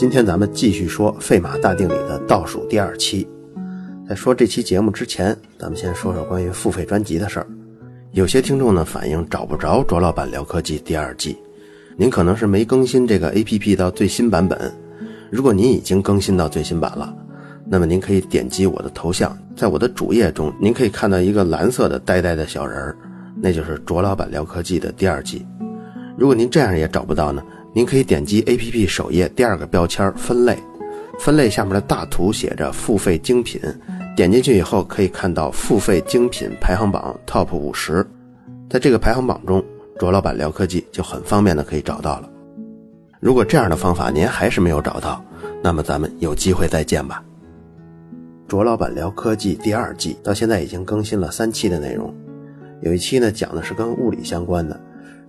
今天咱们继续说费马大定理的倒数第二期。在说这期节目之前，咱们先说说关于付费专辑的事儿。有些听众呢反映找不着卓老板聊科技第二季，您可能是没更新这个 APP 到最新版本。如果您已经更新到最新版了，那么您可以点击我的头像，在我的主页中，您可以看到一个蓝色的呆呆的小人儿，那就是卓老板聊科技的第二季。如果您这样也找不到呢，您可以点击 APP 首页第二个标签分类，分类下面的大图写着付费精品，点进去以后可以看到付费精品排行榜 TOP 五十，在这个排行榜中，卓老板聊科技就很方便的可以找到了。如果这样的方法您还是没有找到，那么咱们有机会再见吧。卓老板聊科技第二季到现在已经更新了三期的内容，有一期呢讲的是跟物理相关的，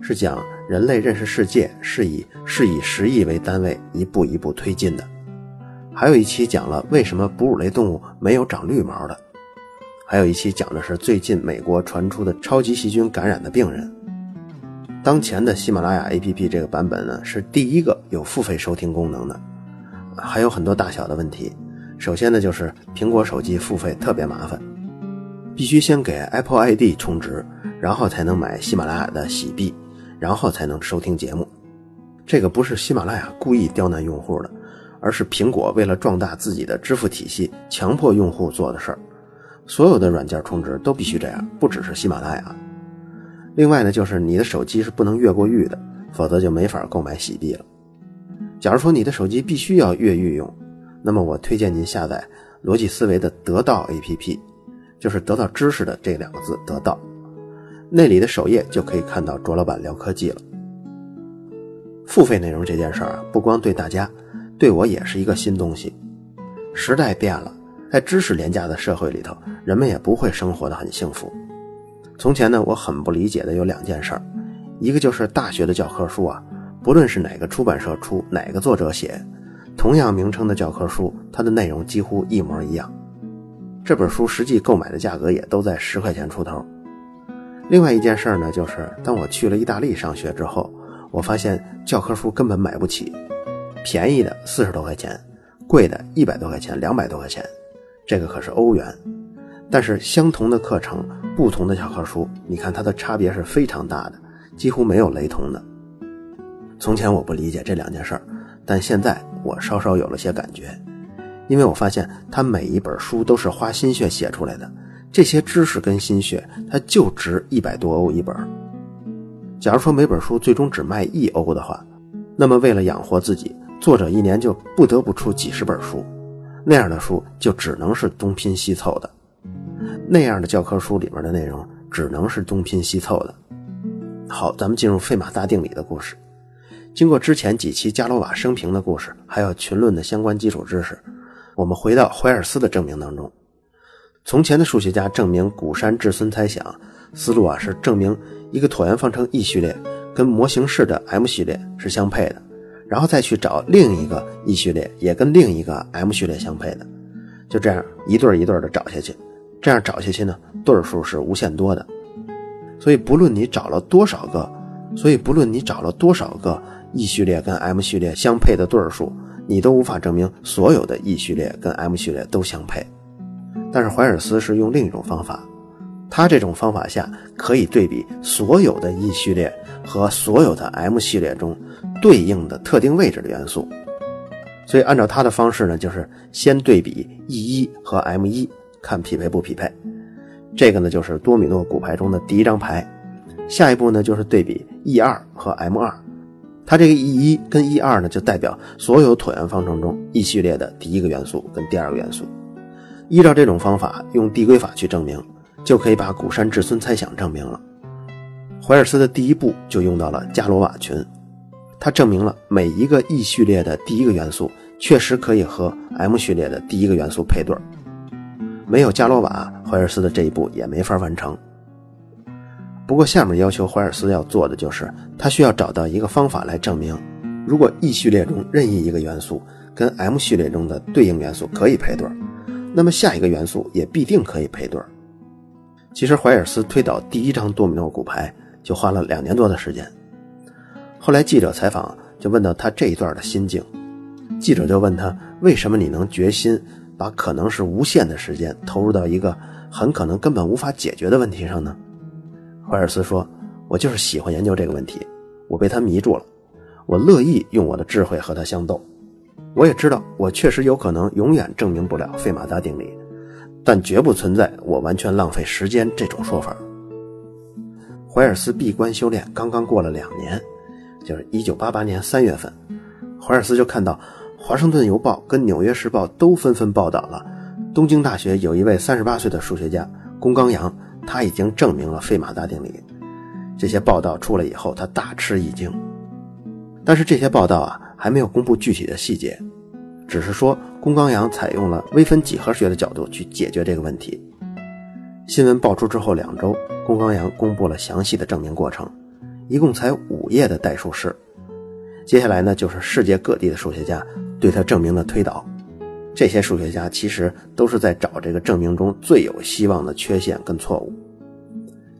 是讲人类认识世界是以是以十亿为单位一步一步推进的，还有一期讲了为什么哺乳类动物没有长绿毛的，还有一期讲的是最近美国传出的超级细菌感染的病人。当前的喜马拉雅 APP 这个版本呢是第一个有付费收听功能的，还有很多大小的问题。首先呢，就是苹果手机付费特别麻烦，必须先给 Apple ID 充值，然后才能买喜马拉雅的喜币，然后才能收听节目。这个不是喜马拉雅故意刁难用户的，而是苹果为了壮大自己的支付体系，强迫用户做的事儿。所有的软件充值都必须这样，不只是喜马拉雅。另外呢，就是你的手机是不能越过域的，否则就没法购买喜币了。假如说你的手机必须要越狱用。那么我推荐您下载逻辑思维的得到 APP，就是得到知识的这两个字得到，那里的首页就可以看到卓老板聊科技了。付费内容这件事儿啊，不光对大家，对我也是一个新东西。时代变了，在知识廉价的社会里头，人们也不会生活的很幸福。从前呢，我很不理解的有两件事儿，一个就是大学的教科书啊，不论是哪个出版社出，哪个作者写。同样名称的教科书，它的内容几乎一模一样。这本书实际购买的价格也都在十块钱出头。另外一件事呢，就是当我去了意大利上学之后，我发现教科书根本买不起，便宜的四十多块钱，贵的一百多块钱、两百多块钱，这个可是欧元。但是相同的课程，不同的教科书，你看它的差别是非常大的，几乎没有雷同的。从前我不理解这两件事儿。但现在我稍稍有了些感觉，因为我发现他每一本书都是花心血写出来的，这些知识跟心血，它就值一百多欧一本。假如说每本书最终只卖一欧的话，那么为了养活自己，作者一年就不得不出几十本书，那样的书就只能是东拼西凑的，那样的教科书里面的内容只能是东拼西凑的。好，咱们进入费马大定理的故事。经过之前几期加罗瓦生平的故事，还有群论的相关基础知识，我们回到怀尔斯的证明当中。从前的数学家证明古山至孙猜想思路啊，是证明一个椭圆方程 E 序列跟模型式的 M 序列是相配的，然后再去找另一个 E 序列也跟另一个 M 序列相配的，就这样一对一对的找下去。这样找下去呢，对数是无限多的。所以不论你找了多少个，所以不论你找了多少个。E 序列跟 M 序列相配的对数，你都无法证明所有的 E 序列跟 M 序列都相配。但是怀尔斯是用另一种方法，他这种方法下可以对比所有的 E 序列和所有的 M 序列中对应的特定位置的元素。所以按照他的方式呢，就是先对比 E 一和 M 一，看匹配不匹配。这个呢就是多米诺骨牌中的第一张牌。下一步呢就是对比 E 二和 M 二。它这个 E 一跟 E 二呢，就代表所有椭圆方程中 E 序列的第一个元素跟第二个元素。依照这种方法，用递归法去证明，就可以把谷山至孙猜想证明了。怀尔斯的第一步就用到了伽罗瓦群，他证明了每一个 E 序列的第一个元素确实可以和 M 序列的第一个元素配对。没有伽罗瓦，怀尔斯的这一步也没法完成。不过，下面要求怀尔斯要做的就是，他需要找到一个方法来证明，如果 E 序列中任意一个元素跟 M 序列中的对应元素可以配对，那么下一个元素也必定可以配对。其实，怀尔斯推倒第一张多米诺骨牌就花了两年多的时间。后来记者采访就问到他这一段的心境，记者就问他：“为什么你能决心把可能是无限的时间投入到一个很可能根本无法解决的问题上呢？”怀尔斯说：“我就是喜欢研究这个问题，我被他迷住了，我乐意用我的智慧和他相斗。我也知道，我确实有可能永远证明不了费马大定理，但绝不存在我完全浪费时间这种说法。”怀尔斯闭关修炼刚刚过了两年，就是1988年3月份，怀尔斯就看到。《华盛顿邮报》跟《纽约时报》都纷纷报道了，东京大学有一位三十八岁的数学家宫冈洋，他已经证明了费马大定理。这些报道出来以后，他大吃一惊。但是这些报道啊，还没有公布具体的细节，只是说宫冈洋采用了微分几何学的角度去解决这个问题。新闻爆出之后两周，宫冈洋公布了详细的证明过程，一共才五页的代数式。接下来呢，就是世界各地的数学家。对他证明的推导，这些数学家其实都是在找这个证明中最有希望的缺陷跟错误。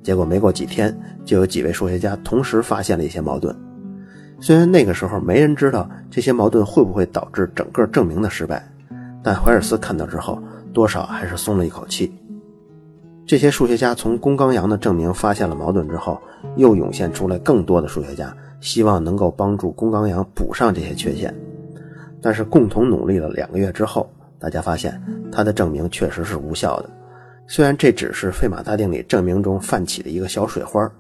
结果没过几天，就有几位数学家同时发现了一些矛盾。虽然那个时候没人知道这些矛盾会不会导致整个证明的失败，但怀尔斯看到之后，多少还是松了一口气。这些数学家从宫冈洋的证明发现了矛盾之后，又涌现出来更多的数学家，希望能够帮助宫冈洋补上这些缺陷。但是共同努力了两个月之后，大家发现他的证明确实是无效的。虽然这只是费马大定理证明中泛起的一个小水花，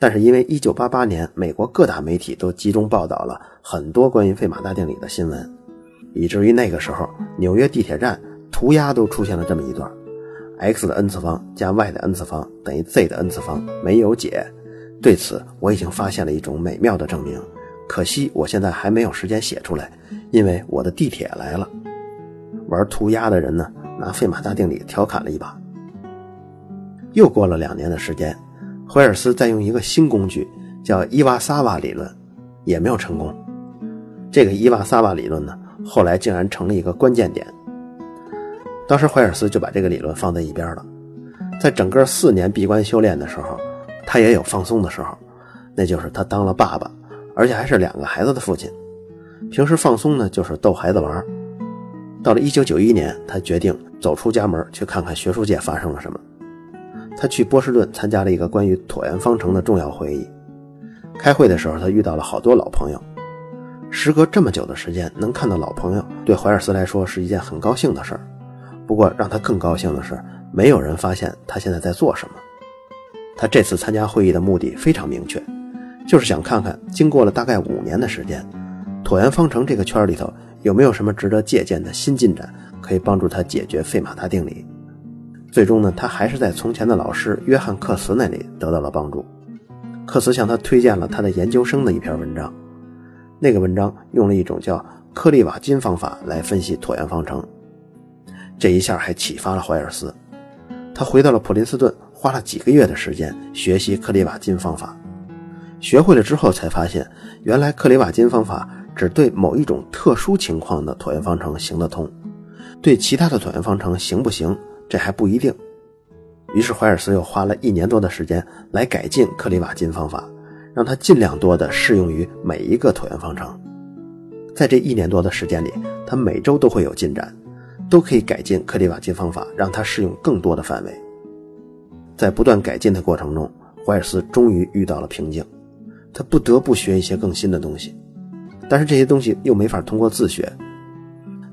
但是因为1988年美国各大媒体都集中报道了很多关于费马大定理的新闻，以至于那个时候纽约地铁站涂鸦都出现了这么一段：x 的 n 次方加 y 的 n 次方等于 z 的 n 次方没有解。对此，我已经发现了一种美妙的证明。可惜我现在还没有时间写出来，因为我的地铁来了。玩涂鸦的人呢，拿费马大定理调侃了一把。又过了两年的时间，怀尔斯再用一个新工具，叫伊瓦萨瓦理论，也没有成功。这个伊瓦萨瓦理论呢，后来竟然成了一个关键点。当时怀尔斯就把这个理论放在一边了。在整个四年闭关修炼的时候，他也有放松的时候，那就是他当了爸爸。而且还是两个孩子的父亲，平时放松呢就是逗孩子玩。到了1991年，他决定走出家门去看看学术界发生了什么。他去波士顿参加了一个关于椭圆方程的重要会议。开会的时候，他遇到了好多老朋友。时隔这么久的时间，能看到老朋友，对怀尔斯来说是一件很高兴的事儿。不过让他更高兴的是，没有人发现他现在在做什么。他这次参加会议的目的非常明确。就是想看看，经过了大概五年的时间，椭圆方程这个圈里头有没有什么值得借鉴的新进展，可以帮助他解决费马大定理。最终呢，他还是在从前的老师约翰克茨那里得到了帮助。克茨向他推荐了他的研究生的一篇文章，那个文章用了一种叫克利瓦金方法来分析椭圆方程。这一下还启发了怀尔斯，他回到了普林斯顿，花了几个月的时间学习克利瓦金方法。学会了之后，才发现原来克里瓦金方法只对某一种特殊情况的椭圆方程行得通，对其他的椭圆方程行不行，这还不一定。于是怀尔斯又花了一年多的时间来改进克里瓦金方法，让它尽量多的适用于每一个椭圆方程。在这一年多的时间里，他每周都会有进展，都可以改进克里瓦金方法，让它适用更多的范围。在不断改进的过程中，怀尔斯终于遇到了瓶颈。他不得不学一些更新的东西，但是这些东西又没法通过自学，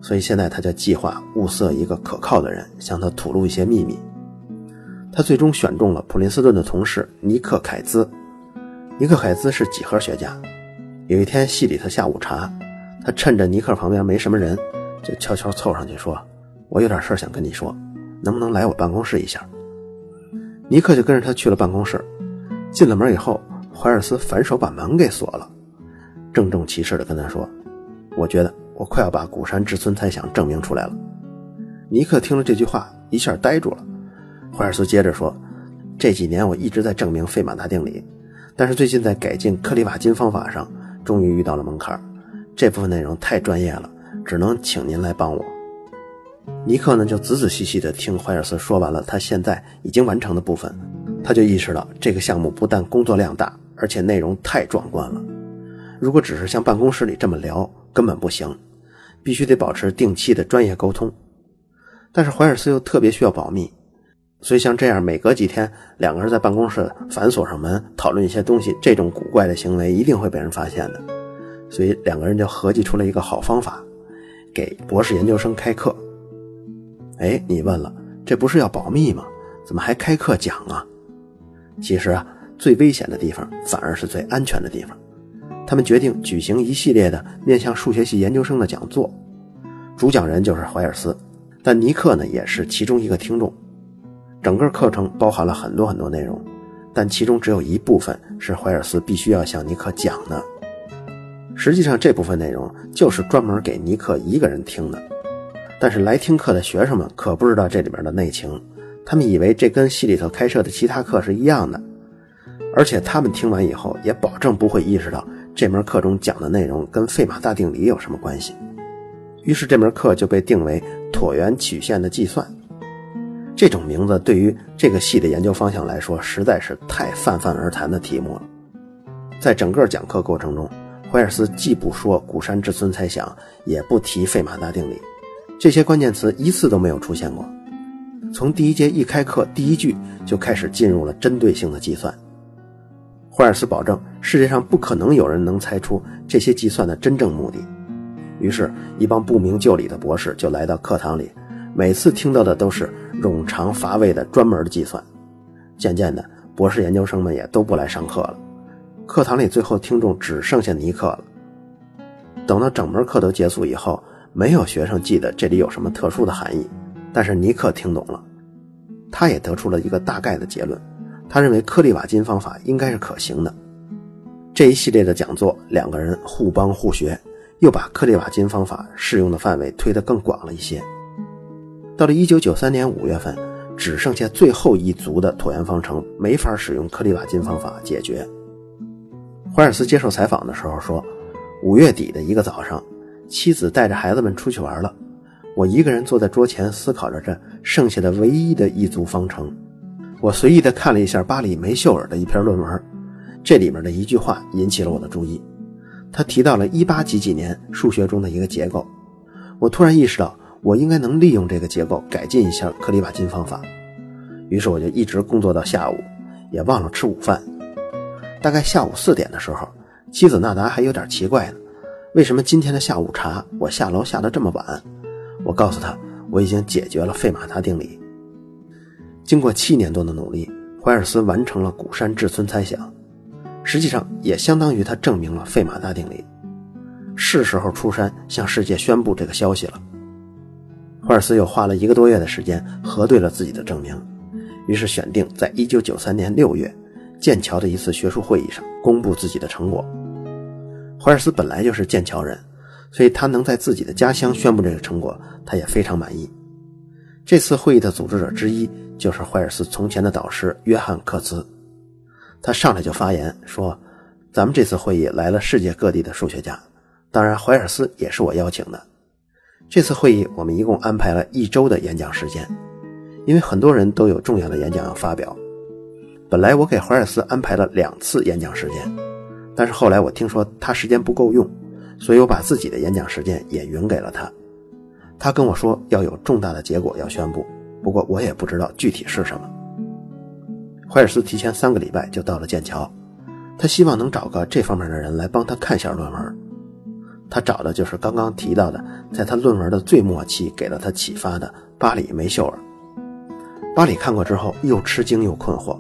所以现在他就计划物色一个可靠的人，向他吐露一些秘密。他最终选中了普林斯顿的同事尼克凯兹。尼克凯兹是几何学家。有一天系里头下午茶，他趁着尼克旁边没什么人，就悄悄凑上去说：“我有点事想跟你说，能不能来我办公室一下？”尼克就跟着他去了办公室。进了门以后。怀尔斯反手把门给锁了，郑重其事地跟他说：“我觉得我快要把古山至尊猜想证明出来了。”尼克听了这句话，一下呆住了。怀尔斯接着说：“这几年我一直在证明费马大定理，但是最近在改进克里瓦金方法上，终于遇到了门槛。这部分内容太专业了，只能请您来帮我。”尼克呢，就仔仔细细地听怀尔斯说完了他现在已经完成的部分，他就意识到这个项目不但工作量大。而且内容太壮观了，如果只是像办公室里这么聊，根本不行，必须得保持定期的专业沟通。但是怀尔斯又特别需要保密，所以像这样每隔几天两个人在办公室反锁上门讨论一些东西，这种古怪的行为一定会被人发现的。所以两个人就合计出了一个好方法，给博士研究生开课。哎，你问了，这不是要保密吗？怎么还开课讲啊？其实啊，最危险的地方反而是最安全的地方。他们决定举行一系列的面向数学系研究生的讲座，主讲人就是怀尔斯。但尼克呢，也是其中一个听众。整个课程包含了很多很多内容，但其中只有一部分是怀尔斯必须要向尼克讲的。实际上，这部分内容就是专门给尼克一个人听的。但是来听课的学生们可不知道这里面的内情，他们以为这跟系里头开设的其他课是一样的，而且他们听完以后也保证不会意识到这门课中讲的内容跟费马大定理有什么关系。于是这门课就被定为椭圆曲线的计算。这种名字对于这个系的研究方向来说，实在是太泛泛而谈的题目了。在整个讲课过程中，怀尔斯既不说古山至尊猜想，也不提费马大定理，这些关键词一次都没有出现过。从第一节一开课，第一句就开始进入了针对性的计算。怀尔斯保证，世界上不可能有人能猜出这些计算的真正目的。于是，一帮不明就里的博士就来到课堂里，每次听到的都是冗长乏味的专门的计算。渐渐的，博士研究生们也都不来上课了。课堂里最后听众只剩下尼克了。等到整门课都结束以后，没有学生记得这里有什么特殊的含义，但是尼克听懂了，他也得出了一个大概的结论。他认为克利瓦金方法应该是可行的。这一系列的讲座，两个人互帮互学。又把克利瓦金方法适用的范围推得更广了一些。到了1993年5月份，只剩下最后一组的椭圆方程没法使用克利瓦金方法解决。怀尔斯接受采访的时候说：“五月底的一个早上，妻子带着孩子们出去玩了，我一个人坐在桌前思考着这剩下的唯一的一组方程。我随意地看了一下巴里梅秀尔的一篇论文，这里面的一句话引起了我的注意。”他提到了一八几几年数学中的一个结构，我突然意识到我应该能利用这个结构改进一下克里瓦金方法，于是我就一直工作到下午，也忘了吃午饭。大概下午四点的时候，妻子纳达还有点奇怪呢，为什么今天的下午茶我下楼下的这么晚？我告诉他我已经解决了费马达定理。经过七年多的努力，怀尔斯完成了古山至村猜想。实际上也相当于他证明了费马大定理，是时候出山向世界宣布这个消息了。怀尔斯又花了一个多月的时间核对了自己的证明，于是选定在1993年6月剑桥的一次学术会议上公布自己的成果。怀尔斯本来就是剑桥人，所以他能在自己的家乡宣布这个成果，他也非常满意。这次会议的组织者之一就是怀尔斯从前的导师约翰·克茨。他上来就发言说：“咱们这次会议来了世界各地的数学家，当然怀尔斯也是我邀请的。这次会议我们一共安排了一周的演讲时间，因为很多人都有重要的演讲要发表。本来我给怀尔斯安排了两次演讲时间，但是后来我听说他时间不够用，所以我把自己的演讲时间也匀给了他。他跟我说要有重大的结果要宣布，不过我也不知道具体是什么。”怀尔斯提前三个礼拜就到了剑桥，他希望能找个这方面的人来帮他看下论文。他找的就是刚刚提到的，在他论文的最末期给了他启发的巴里梅秀尔。巴里看过之后又吃惊又困惑。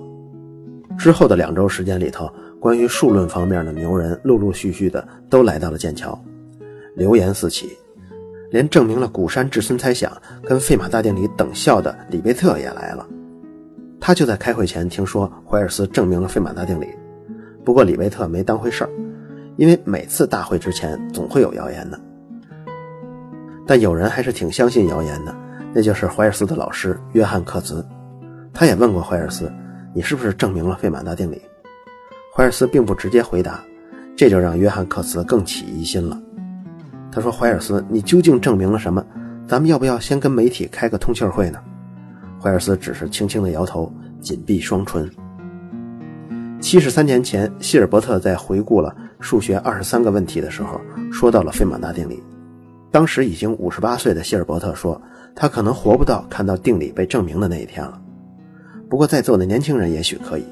之后的两周时间里头，关于数论方面的牛人陆陆续续的都来到了剑桥，流言四起，连证明了古山至孙猜想跟费马大定理等效的里贝特也来了。他就在开会前听说怀尔斯证明了费马大定理，不过里维特没当回事儿，因为每次大会之前总会有谣言的。但有人还是挺相信谣言的，那就是怀尔斯的老师约翰克茨。他也问过怀尔斯：“你是不是证明了费马大定理？”怀尔斯并不直接回答，这就让约翰克茨更起疑心了。他说：“怀尔斯，你究竟证明了什么？咱们要不要先跟媒体开个通气会呢？”怀尔斯只是轻轻的摇头，紧闭双唇。七十三年前，希尔伯特在回顾了数学二十三个问题的时候，说到了费马大定理。当时已经五十八岁的希尔伯特说，他可能活不到看到定理被证明的那一天了。不过在座的年轻人也许可以，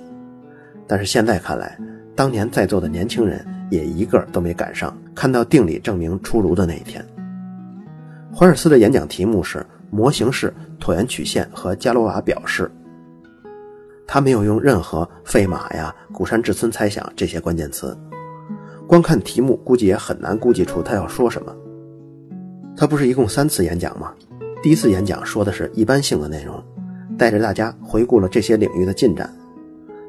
但是现在看来，当年在座的年轻人也一个都没赶上看到定理证明出炉的那一天。怀尔斯的演讲题目是“模型式椭圆曲线和伽罗瓦表示”，他没有用任何费马呀、古山至村猜想这些关键词，光看题目估计也很难估计出他要说什么。他不是一共三次演讲吗？第一次演讲说的是一般性的内容，带着大家回顾了这些领域的进展。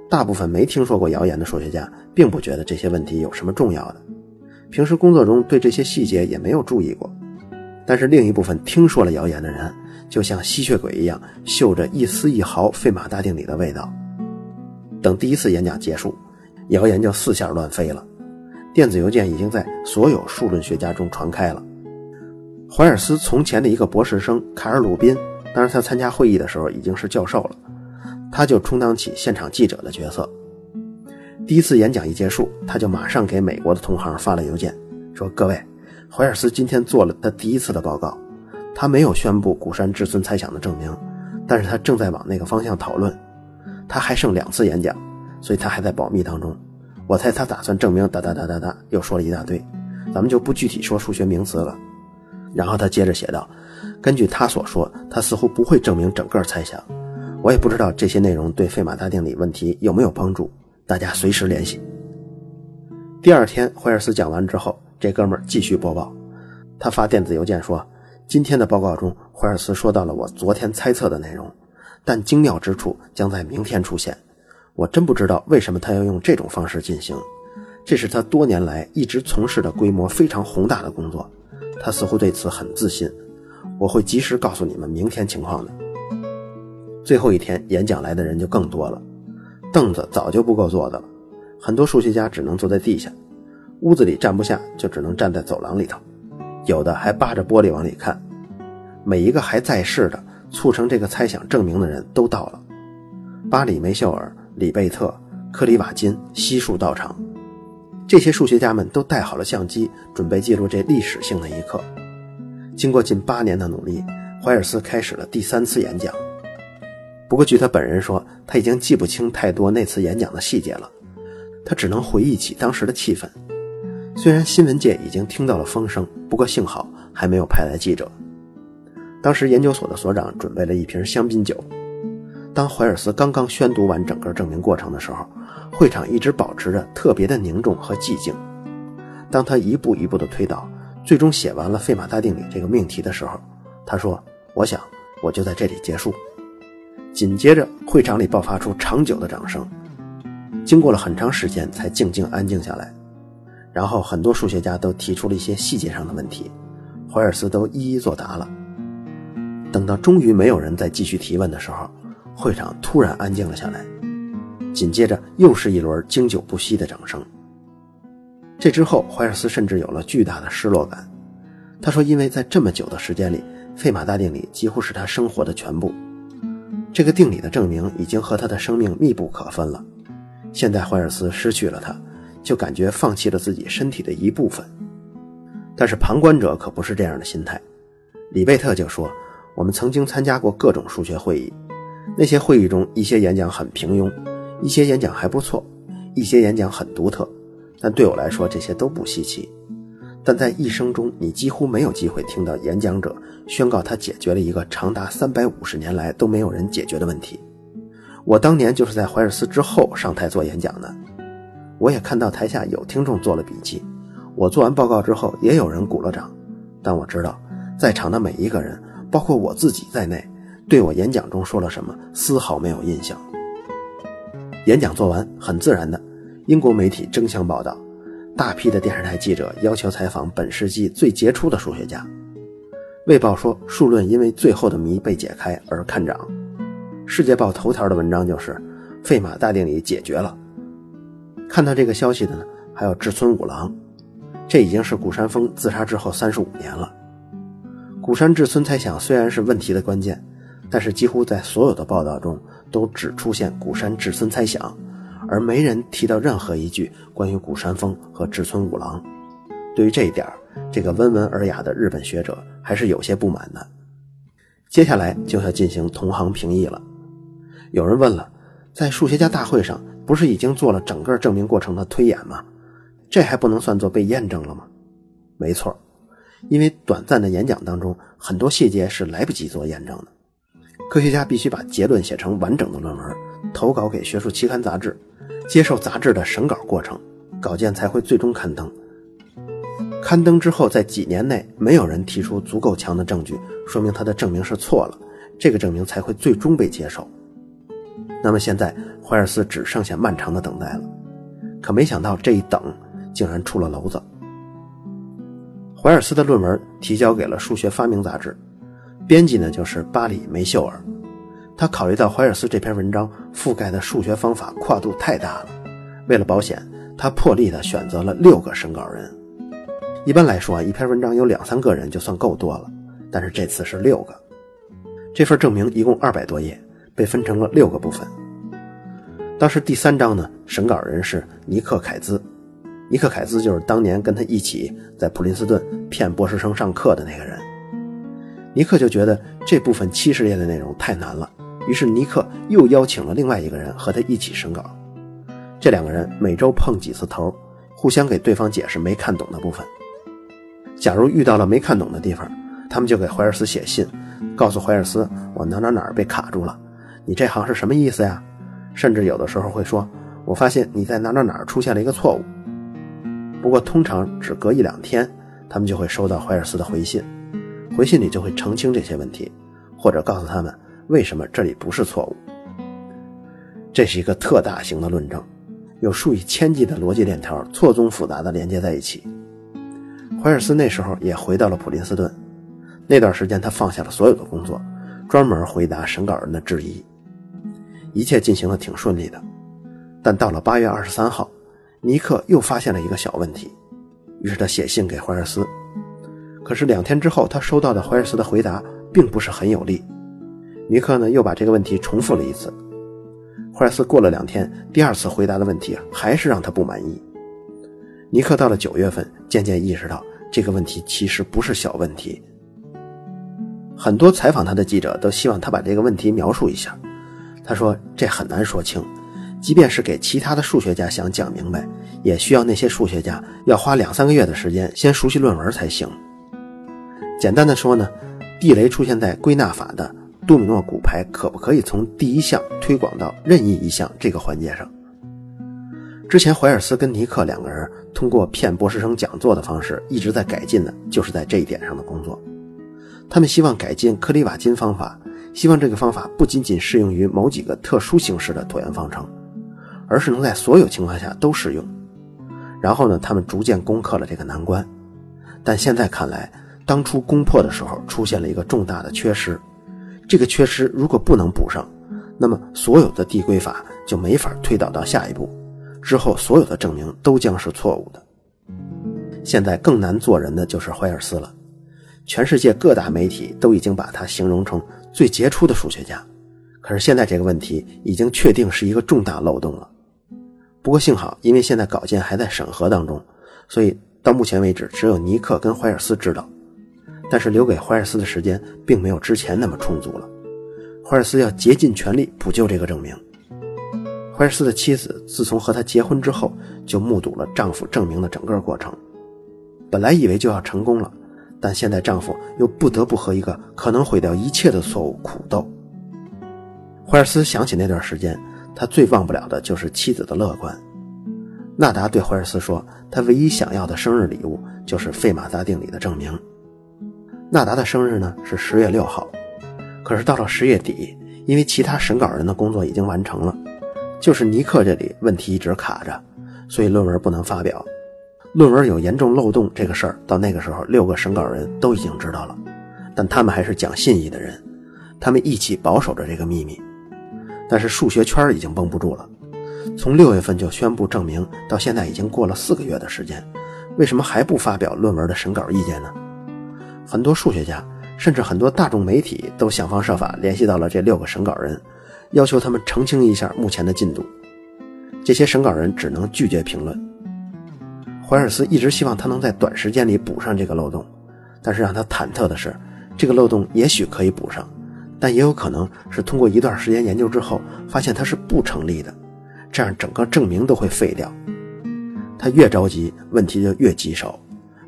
大部分没听说过谣言的数学家并不觉得这些问题有什么重要的，平时工作中对这些细节也没有注意过。但是另一部分听说了谣言的人，就像吸血鬼一样，嗅着一丝一毫费马大定理的味道。等第一次演讲结束，谣言就四下乱飞了，电子邮件已经在所有数论学家中传开了。怀尔斯从前的一个博士生卡尔鲁宾，当时他参加会议的时候已经是教授了，他就充当起现场记者的角色。第一次演讲一结束，他就马上给美国的同行发了邮件，说：“各位。”怀尔斯今天做了他第一次的报告，他没有宣布谷山至尊猜想的证明，但是他正在往那个方向讨论。他还剩两次演讲，所以他还在保密当中。我猜他打算证明哒哒哒哒哒，又说了一大堆，咱们就不具体说数学名词了。然后他接着写道：“根据他所说，他似乎不会证明整个猜想。我也不知道这些内容对费马大定理问题有没有帮助。大家随时联系。”第二天，怀尔斯讲完之后。这哥们儿继续播报，他发电子邮件说：“今天的报告中，怀尔斯说到了我昨天猜测的内容，但精妙之处将在明天出现。我真不知道为什么他要用这种方式进行，这是他多年来一直从事的规模非常宏大的工作。他似乎对此很自信。我会及时告诉你们明天情况的。”最后一天演讲来的人就更多了，凳子早就不够坐的了，很多数学家只能坐在地下。屋子里站不下，就只能站在走廊里头，有的还扒着玻璃往里看。每一个还在世的促成这个猜想证明的人都到了，巴里梅秀尔、里贝特、克里瓦金悉数到场。这些数学家们都带好了相机，准备记录这历史性的一刻。经过近八年的努力，怀尔斯开始了第三次演讲。不过，据他本人说，他已经记不清太多那次演讲的细节了，他只能回忆起当时的气氛。虽然新闻界已经听到了风声，不过幸好还没有派来记者。当时研究所的所长准备了一瓶香槟酒。当怀尔斯刚刚宣读完整个证明过程的时候，会场一直保持着特别的凝重和寂静。当他一步一步的推导，最终写完了费马大定理这个命题的时候，他说：“我想我就在这里结束。”紧接着，会场里爆发出长久的掌声，经过了很长时间才静静安静下来。然后很多数学家都提出了一些细节上的问题，怀尔斯都一一作答了。等到终于没有人再继续提问的时候，会场突然安静了下来，紧接着又是一轮经久不息的掌声。这之后，怀尔斯甚至有了巨大的失落感。他说：“因为在这么久的时间里，费马大定理几乎是他生活的全部，这个定理的证明已经和他的生命密不可分了。现在怀尔斯失去了他。”就感觉放弃了自己身体的一部分，但是旁观者可不是这样的心态。李贝特就说：“我们曾经参加过各种数学会议，那些会议中，一些演讲很平庸，一些演讲还不错，一些演讲很独特。但对我来说，这些都不稀奇。但在一生中，你几乎没有机会听到演讲者宣告他解决了一个长达三百五十年来都没有人解决的问题。我当年就是在怀尔斯之后上台做演讲的。”我也看到台下有听众做了笔记，我做完报告之后，也有人鼓了掌。但我知道，在场的每一个人，包括我自己在内，对我演讲中说了什么丝毫没有印象。演讲做完，很自然的，英国媒体争相报道，大批的电视台记者要求采访本世纪最杰出的数学家。卫报说，数论因为最后的谜被解开而看涨。世界报头条的文章就是，费马大定理解决了。看到这个消息的呢，还有志村五郎，这已经是谷山峰自杀之后三十五年了。谷山志村猜想虽然是问题的关键，但是几乎在所有的报道中都只出现谷山志村猜想，而没人提到任何一句关于谷山峰和志村五郎。对于这一点，这个温文尔雅的日本学者还是有些不满的。接下来就要进行同行评议了。有人问了，在数学家大会上不是已经做了整个证明过程的推演吗？这还不能算作被验证了吗？没错，因为短暂的演讲当中很多细节是来不及做验证的。科学家必须把结论写成完整的论文，投稿给学术期刊杂志，接受杂志的审稿过程，稿件才会最终刊登。刊登之后，在几年内没有人提出足够强的证据，说明他的证明是错了，这个证明才会最终被接受。那么现在，怀尔斯只剩下漫长的等待了。可没想到这一等，竟然出了篓子。怀尔斯的论文提交给了《数学发明》杂志，编辑呢就是巴里梅秀尔。他考虑到怀尔斯这篇文章覆盖的数学方法跨度太大了，为了保险，他破例的选择了六个审稿人。一般来说啊，一篇文章有两三个人就算够多了，但是这次是六个。这份证明一共二百多页，被分成了六个部分。当时第三章呢，审稿人是尼克凯兹。尼克凯兹就是当年跟他一起在普林斯顿骗博士生上课的那个人。尼克就觉得这部分七十页的内容太难了，于是尼克又邀请了另外一个人和他一起审稿。这两个人每周碰几次头，互相给对方解释没看懂的部分。假如遇到了没看懂的地方，他们就给怀尔斯写信，告诉怀尔斯我哪哪哪被卡住了，你这行是什么意思呀？甚至有的时候会说，我发现你在哪哪哪出现了一个错误。不过通常只隔一两天，他们就会收到怀尔斯的回信，回信里就会澄清这些问题，或者告诉他们为什么这里不是错误。这是一个特大型的论证，有数以千计的逻辑链条错综复杂的连接在一起。怀尔斯那时候也回到了普林斯顿，那段时间他放下了所有的工作，专门回答审稿人的质疑。一切进行的挺顺利的，但到了八月二十三号，尼克又发现了一个小问题，于是他写信给怀尔斯。可是两天之后，他收到的怀尔斯的回答并不是很有力。尼克呢又把这个问题重复了一次，怀尔斯过了两天，第二次回答的问题还是让他不满意。尼克到了九月份，渐渐意识到。这个问题其实不是小问题。很多采访他的记者都希望他把这个问题描述一下。他说：“这很难说清，即便是给其他的数学家想讲明白，也需要那些数学家要花两三个月的时间先熟悉论文才行。”简单的说呢，地雷出现在归纳法的多米诺骨牌可不可以从第一项推广到任意一项这个环节上？之前怀尔斯跟尼克两个人通过骗博士生讲座的方式一直在改进的，就是在这一点上的工作。他们希望改进克里瓦金方法，希望这个方法不仅仅适用于某几个特殊形式的椭圆方程，而是能在所有情况下都适用。然后呢，他们逐渐攻克了这个难关。但现在看来，当初攻破的时候出现了一个重大的缺失。这个缺失如果不能补上，那么所有的递归法就没法推导到下一步。之后，所有的证明都将是错误的。现在更难做人的就是怀尔斯了，全世界各大媒体都已经把他形容成最杰出的数学家。可是现在这个问题已经确定是一个重大漏洞了。不过幸好，因为现在稿件还在审核当中，所以到目前为止只有尼克跟怀尔斯知道。但是留给怀尔斯的时间并没有之前那么充足了，怀尔斯要竭尽全力补救这个证明。怀尔斯的妻子自从和他结婚之后，就目睹了丈夫证明的整个过程。本来以为就要成功了，但现在丈夫又不得不和一个可能毁掉一切的错误苦斗。怀尔斯想起那段时间，他最忘不了的就是妻子的乐观。纳达对怀尔斯说：“他唯一想要的生日礼物就是费马扎定理的证明。”纳达的生日呢是十月六号，可是到了十月底，因为其他审稿人的工作已经完成了。就是尼克这里问题一直卡着，所以论文不能发表。论文有严重漏洞这个事儿，到那个时候六个审稿人都已经知道了，但他们还是讲信义的人，他们一起保守着这个秘密。但是数学圈已经绷不住了，从六月份就宣布证明，到现在已经过了四个月的时间，为什么还不发表论文的审稿意见呢？很多数学家，甚至很多大众媒体都想方设法联系到了这六个审稿人。要求他们澄清一下目前的进度，这些审稿人只能拒绝评论。怀尔斯一直希望他能在短时间里补上这个漏洞，但是让他忐忑的是，这个漏洞也许可以补上，但也有可能是通过一段时间研究之后，发现它是不成立的，这样整个证明都会废掉。他越着急，问题就越棘手。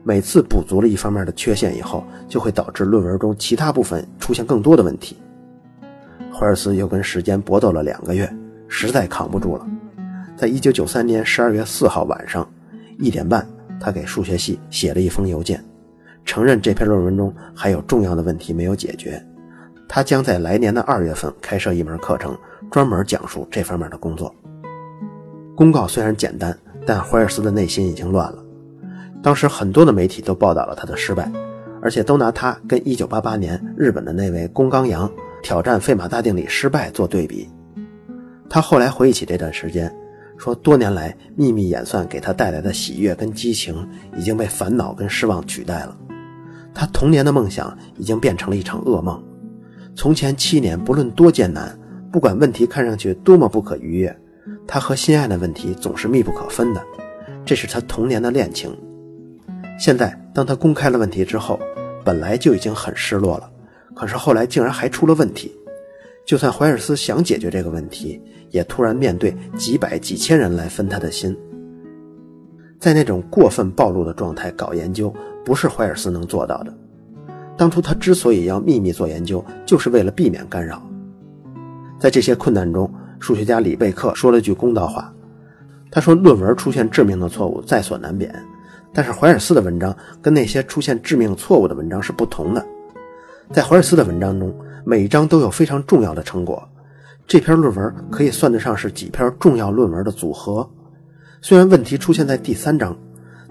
每次补足了一方面的缺陷以后，就会导致论文中其他部分出现更多的问题。怀尔斯又跟时间搏斗了两个月，实在扛不住了。在一九九三年十二月四号晚上一点半，他给数学系写了一封邮件，承认这篇论文中还有重要的问题没有解决。他将在来年的二月份开设一门课程，专门讲述这方面的工作。公告虽然简单，但怀尔斯的内心已经乱了。当时很多的媒体都报道了他的失败，而且都拿他跟1988年日本的那位宫冈洋挑战费马大定理失败做对比。他后来回忆起这段时间，说多年来秘密演算给他带来的喜悦跟激情已经被烦恼跟失望取代了。他童年的梦想已经变成了一场噩梦。从前七年不论多艰难，不管问题看上去多么不可逾越，他和心爱的问题总是密不可分的。这是他童年的恋情。现在，当他公开了问题之后，本来就已经很失落了，可是后来竟然还出了问题。就算怀尔斯想解决这个问题，也突然面对几百几千人来分他的心。在那种过分暴露的状态搞研究，不是怀尔斯能做到的。当初他之所以要秘密做研究，就是为了避免干扰。在这些困难中，数学家李贝克说了句公道话，他说：“论文出现致命的错误在所难免。”但是怀尔斯的文章跟那些出现致命错误的文章是不同的，在怀尔斯的文章中，每一章都有非常重要的成果。这篇论文可以算得上是几篇重要论文的组合。虽然问题出现在第三章，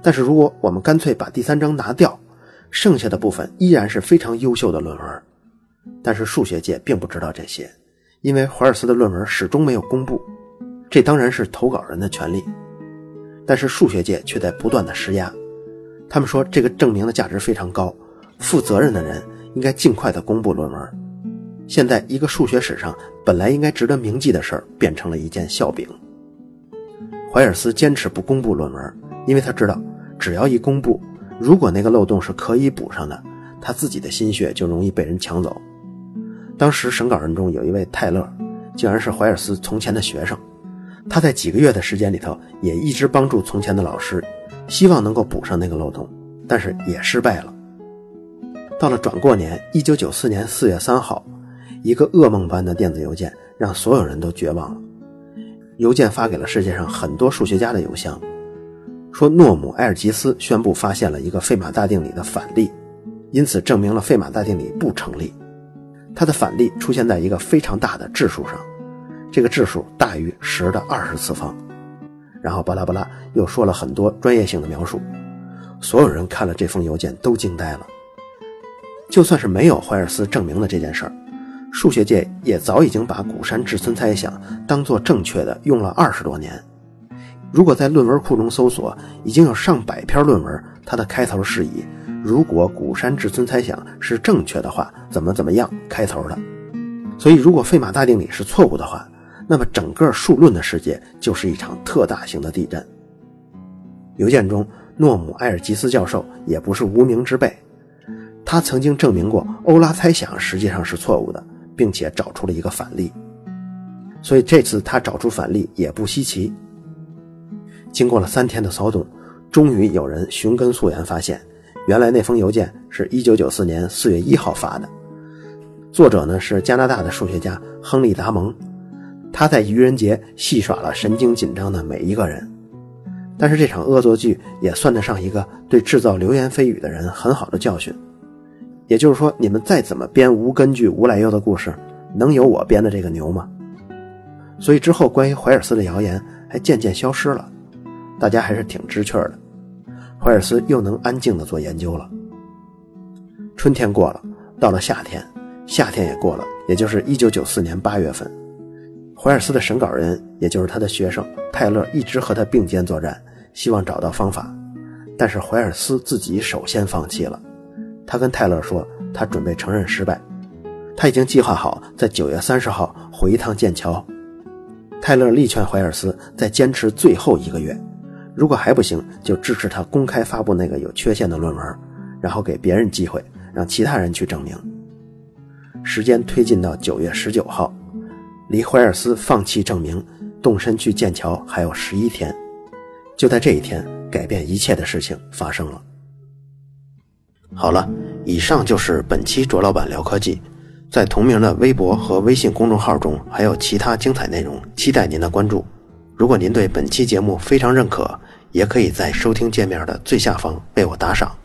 但是如果我们干脆把第三章拿掉，剩下的部分依然是非常优秀的论文。但是数学界并不知道这些，因为怀尔斯的论文始终没有公布。这当然是投稿人的权利。但是数学界却在不断的施压，他们说这个证明的价值非常高，负责任的人应该尽快的公布论文。现在一个数学史上本来应该值得铭记的事儿，变成了一件笑柄。怀尔斯坚持不公布论文，因为他知道，只要一公布，如果那个漏洞是可以补上的，他自己的心血就容易被人抢走。当时审稿人中有一位泰勒，竟然是怀尔斯从前的学生。他在几个月的时间里头，也一直帮助从前的老师，希望能够补上那个漏洞，但是也失败了。到了转过年，一九九四年四月三号，一个噩梦般的电子邮件让所有人都绝望了。邮件发给了世界上很多数学家的邮箱，说诺姆埃尔吉斯宣布发现了一个费马大定理的反例，因此证明了费马大定理不成立。它的反例出现在一个非常大的质数上。这个质数大于十的二十次方，然后巴拉巴拉又说了很多专业性的描述，所有人看了这封邮件都惊呆了。就算是没有怀尔斯证明了这件事儿，数学界也早已经把谷山至村猜想当做正确的用了二十多年。如果在论文库中搜索，已经有上百篇论文，它的开头是以“如果谷山至村猜想是正确的话，怎么怎么样”开头的。所以，如果费马大定理是错误的话，那么，整个数论的世界就是一场特大型的地震。邮件中，诺姆埃尔吉斯教授也不是无名之辈，他曾经证明过欧拉猜想实际上是错误的，并且找出了一个反例。所以这次他找出反例也不稀奇。经过了三天的骚动，终于有人寻根溯源发现，原来那封邮件是一九九四年四月一号发的，作者呢是加拿大的数学家亨利·达蒙。他在愚人节戏耍了神经紧张的每一个人，但是这场恶作剧也算得上一个对制造流言蜚语的人很好的教训。也就是说，你们再怎么编无根据、无来由的故事，能有我编的这个牛吗？所以之后关于怀尔斯的谣言还渐渐消失了，大家还是挺知趣的。怀尔斯又能安静地做研究了。春天过了，到了夏天，夏天也过了，也就是1994年8月份。怀尔斯的审稿人，也就是他的学生泰勒，一直和他并肩作战，希望找到方法。但是怀尔斯自己首先放弃了。他跟泰勒说，他准备承认失败。他已经计划好在九月三十号回一趟剑桥。泰勒力劝怀尔斯再坚持最后一个月，如果还不行，就支持他公开发布那个有缺陷的论文，然后给别人机会，让其他人去证明。时间推进到九月十九号，离怀尔斯放弃证明、动身去剑桥还有十一天。就在这一天，改变一切的事情发生了。好了，以上就是本期卓老板聊科技。在同名的微博和微信公众号中，还有其他精彩内容，期待您的关注。如果您对本期节目非常认可，也可以在收听界面的最下方为我打赏。